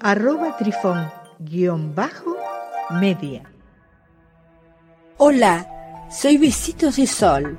arroba trifón-media. Hola, soy Besitos de Sol.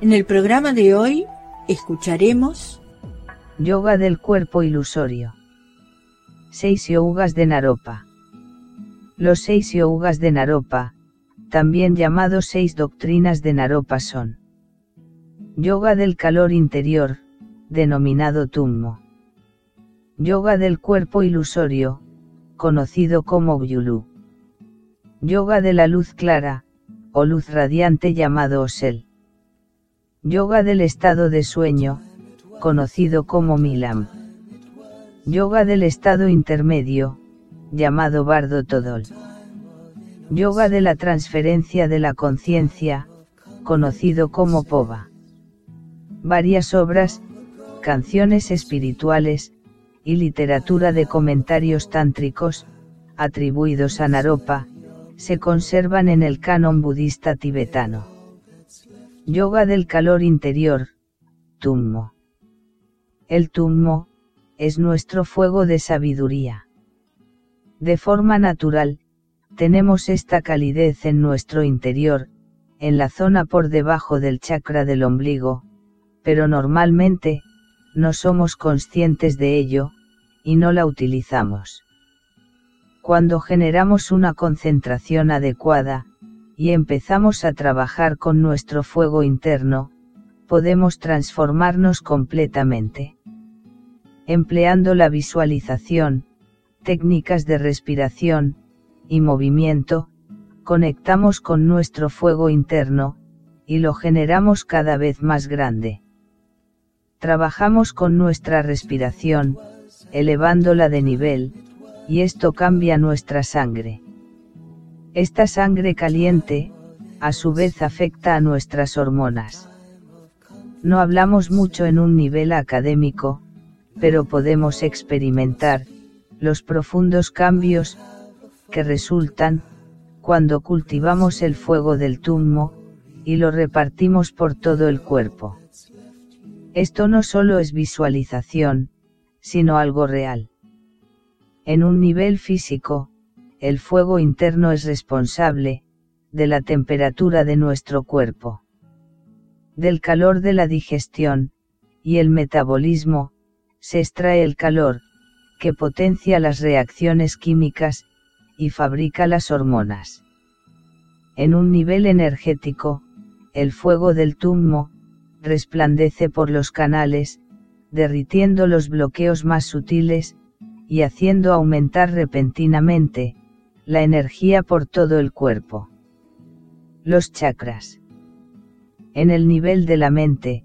En el programa de hoy escucharemos Yoga del cuerpo ilusorio. Seis yogas de Naropa. Los seis yogas de Naropa, también llamados seis doctrinas de Naropa son Yoga del calor interior, denominado Tummo. Yoga del cuerpo ilusorio, conocido como Gyulu. Yoga de la luz clara, o luz radiante llamado Osel. Yoga del estado de sueño, conocido como Milam. Yoga del estado intermedio, llamado Bardo Todol. Yoga de la transferencia de la conciencia, conocido como Pova. Varias obras, canciones espirituales, y literatura de comentarios tántricos, atribuidos a Naropa, se conservan en el canon budista tibetano. Yoga del calor interior, Tummo. El Tummo, es nuestro fuego de sabiduría. De forma natural, tenemos esta calidez en nuestro interior, en la zona por debajo del chakra del ombligo, pero normalmente, no somos conscientes de ello, y no la utilizamos. Cuando generamos una concentración adecuada, y empezamos a trabajar con nuestro fuego interno, podemos transformarnos completamente. Empleando la visualización, técnicas de respiración, y movimiento, conectamos con nuestro fuego interno, y lo generamos cada vez más grande. Trabajamos con nuestra respiración, elevándola de nivel, y esto cambia nuestra sangre. Esta sangre caliente, a su vez afecta a nuestras hormonas. No hablamos mucho en un nivel académico, pero podemos experimentar, los profundos cambios, que resultan, cuando cultivamos el fuego del tummo, y lo repartimos por todo el cuerpo. Esto no solo es visualización, sino algo real. En un nivel físico, el fuego interno es responsable, de la temperatura de nuestro cuerpo, del calor de la digestión, y el metabolismo, se extrae el calor, que potencia las reacciones químicas, y fabrica las hormonas. En un nivel energético, el fuego del tummo, resplandece por los canales, derritiendo los bloqueos más sutiles, y haciendo aumentar repentinamente, la energía por todo el cuerpo. Los chakras. En el nivel de la mente,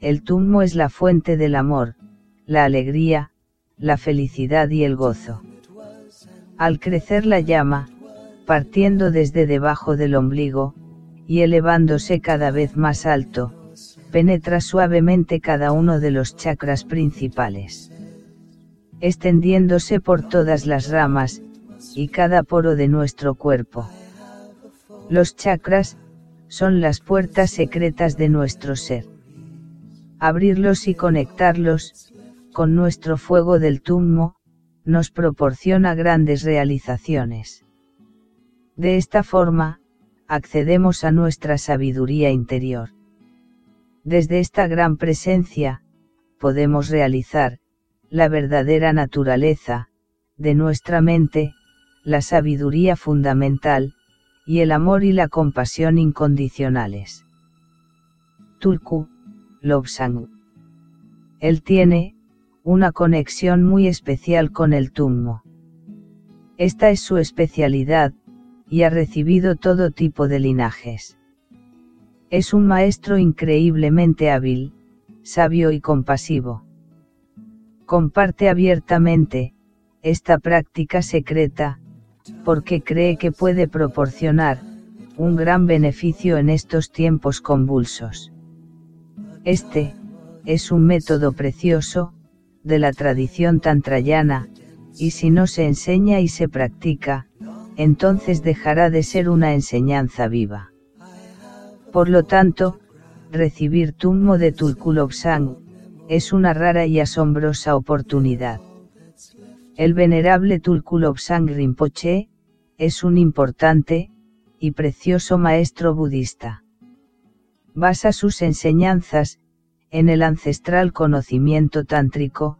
el tummo es la fuente del amor, la alegría, la felicidad y el gozo. Al crecer la llama, partiendo desde debajo del ombligo, y elevándose cada vez más alto, penetra suavemente cada uno de los chakras principales. Extendiéndose por todas las ramas, y cada poro de nuestro cuerpo. Los chakras, son las puertas secretas de nuestro ser. Abrirlos y conectarlos, con nuestro fuego del tummo, nos proporciona grandes realizaciones. De esta forma, accedemos a nuestra sabiduría interior. Desde esta gran presencia, podemos realizar, la verdadera naturaleza, de nuestra mente, la sabiduría fundamental, y el amor y la compasión incondicionales. Tulku, Lobsang. Él tiene, una conexión muy especial con el Tummo. Esta es su especialidad, y ha recibido todo tipo de linajes. Es un maestro increíblemente hábil, sabio y compasivo. Comparte abiertamente, esta práctica secreta, porque cree que puede proporcionar un gran beneficio en estos tiempos convulsos. Este es un método precioso de la tradición tantrayana, y si no se enseña y se practica, entonces dejará de ser una enseñanza viva. Por lo tanto, recibir Tummo de Tulkulopsang es una rara y asombrosa oportunidad. El venerable Tulkulopsang Rinpoche es un importante y precioso maestro budista. Basa sus enseñanzas en el ancestral conocimiento tántrico,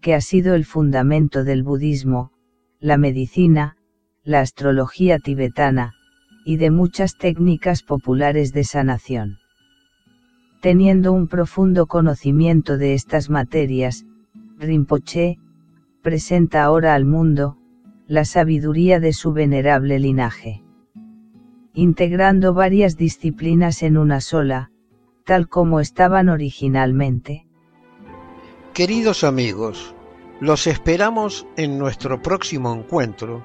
que ha sido el fundamento del budismo, la medicina, la astrología tibetana, y de muchas técnicas populares de sanación. Teniendo un profundo conocimiento de estas materias, Rinpoche, presenta ahora al mundo, la sabiduría de su venerable linaje. Integrando varias disciplinas en una sola, tal como estaban originalmente. Queridos amigos, los esperamos en nuestro próximo encuentro